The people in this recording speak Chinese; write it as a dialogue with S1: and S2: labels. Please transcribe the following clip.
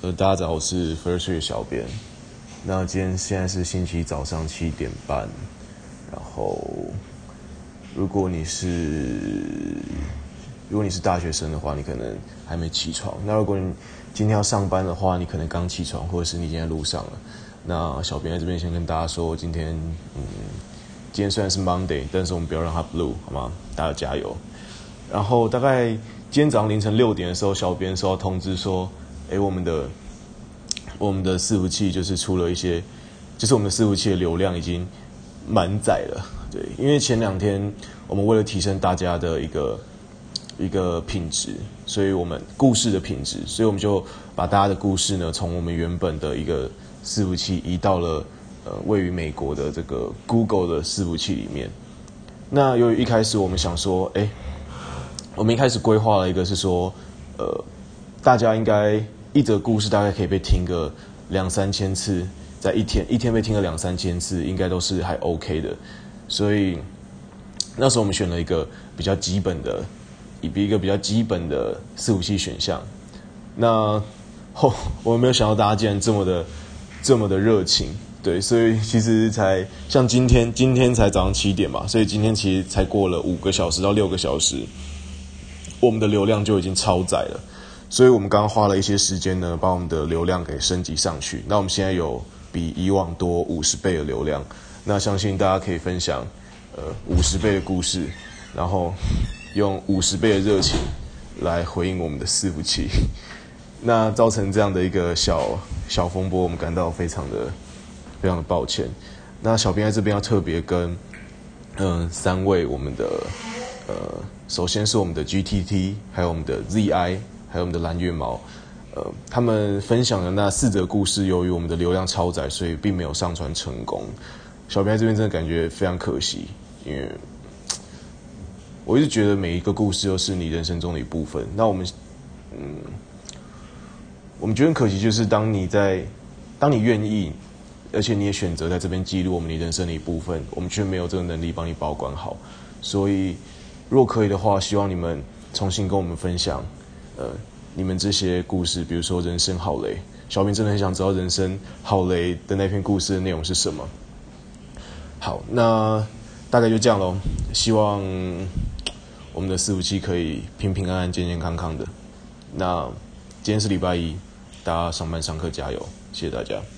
S1: 呃，大家早，我是 First Tree 小编。那今天现在是星期一早上七点半。然后，如果你是如果你是大学生的话，你可能还没起床。那如果你今天要上班的话，你可能刚起床，或者是你已经在路上了。那小编在这边先跟大家说，今天嗯，今天虽然是 Monday，但是我们不要让它 Blue 好吗？大家加油。然后大概今天早上凌晨六点的时候，小编收到通知说。哎，我们的我们的伺服器就是出了一些，就是我们的伺服器的流量已经满载了。对，因为前两天我们为了提升大家的一个一个品质，所以我们故事的品质，所以我们就把大家的故事呢，从我们原本的一个伺服器移到了呃位于美国的这个 Google 的伺服器里面。那由于一开始我们想说，哎，我们一开始规划了一个是说，呃，大家应该。一则故事大概可以被听个两三千次，在一天一天被听个两三千次，应该都是还 OK 的。所以那时候我们选了一个比较基本的，一一个比较基本的四五器选项。那后我们没有想到大家竟然这么的这么的热情，对，所以其实才像今天今天才早上七点嘛，所以今天其实才过了五个小时到六个小时，我们的流量就已经超载了。所以我们刚刚花了一些时间呢，把我们的流量给升级上去。那我们现在有比以往多五十倍的流量，那相信大家可以分享呃五十倍的故事，然后用五十倍的热情来回应我们的伺服器。那造成这样的一个小小风波，我们感到非常的非常的抱歉。那小编在这边要特别跟嗯三位我们的呃，首先是我们的 GTT，还有我们的 ZI。还有我们的蓝月毛，呃，他们分享的那四则故事，由于我们的流量超载，所以并没有上传成功。小编这边真的感觉非常可惜，因为我一直觉得每一个故事都是你人生中的一部分。那我们，嗯，我们觉得很可惜，就是当你在，当你愿意，而且你也选择在这边记录我们你人生的一部分，我们却没有这个能力帮你保管好。所以，若可以的话，希望你们重新跟我们分享。呃，你们这些故事，比如说人生好雷，小明真的很想知道人生好雷的那篇故事的内容是什么。好，那大概就这样喽。希望我们的四五七可以平平安安、健健康康的。那今天是礼拜一，大家上班上课加油，谢谢大家。